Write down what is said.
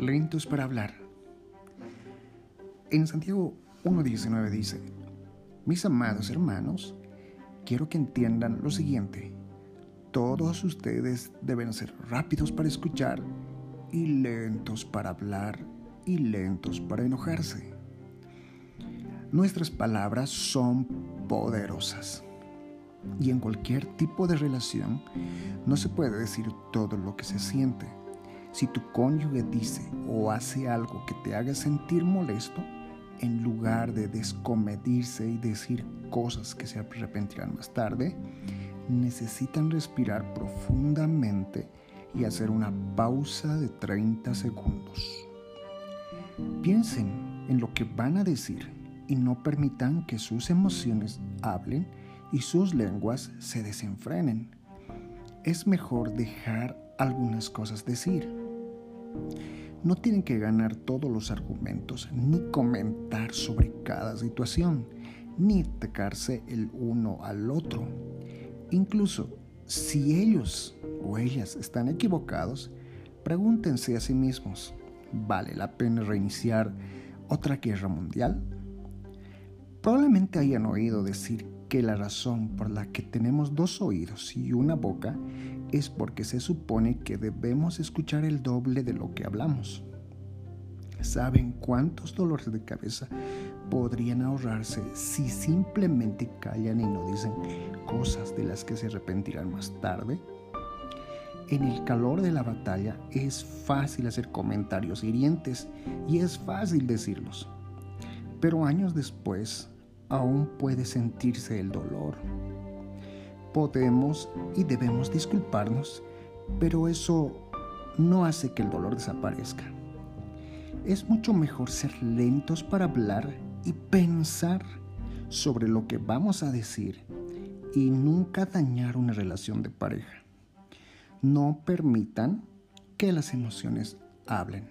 lentos para hablar. En Santiago 1.19 dice, mis amados hermanos, quiero que entiendan lo siguiente. Todos ustedes deben ser rápidos para escuchar y lentos para hablar y lentos para enojarse. Nuestras palabras son poderosas y en cualquier tipo de relación no se puede decir todo lo que se siente. Si tu cónyuge dice o hace algo que te haga sentir molesto, en lugar de descomedirse y decir cosas que se arrepentirán más tarde, necesitan respirar profundamente y hacer una pausa de 30 segundos. Piensen en lo que van a decir y no permitan que sus emociones hablen y sus lenguas se desenfrenen. Es mejor dejar algunas cosas decir. No tienen que ganar todos los argumentos ni comentar sobre cada situación, ni atacarse el uno al otro. Incluso si ellos o ellas están equivocados, pregúntense a sí mismos, ¿vale la pena reiniciar otra guerra mundial? Probablemente hayan oído decir que la razón por la que tenemos dos oídos y una boca es porque se supone que debemos escuchar el doble de lo que hablamos. ¿Saben cuántos dolores de cabeza podrían ahorrarse si simplemente callan y no dicen cosas de las que se arrepentirán más tarde? En el calor de la batalla es fácil hacer comentarios hirientes y es fácil decirlos. Pero años después aún puede sentirse el dolor. Podemos y debemos disculparnos, pero eso no hace que el dolor desaparezca. Es mucho mejor ser lentos para hablar y pensar sobre lo que vamos a decir y nunca dañar una relación de pareja. No permitan que las emociones hablen.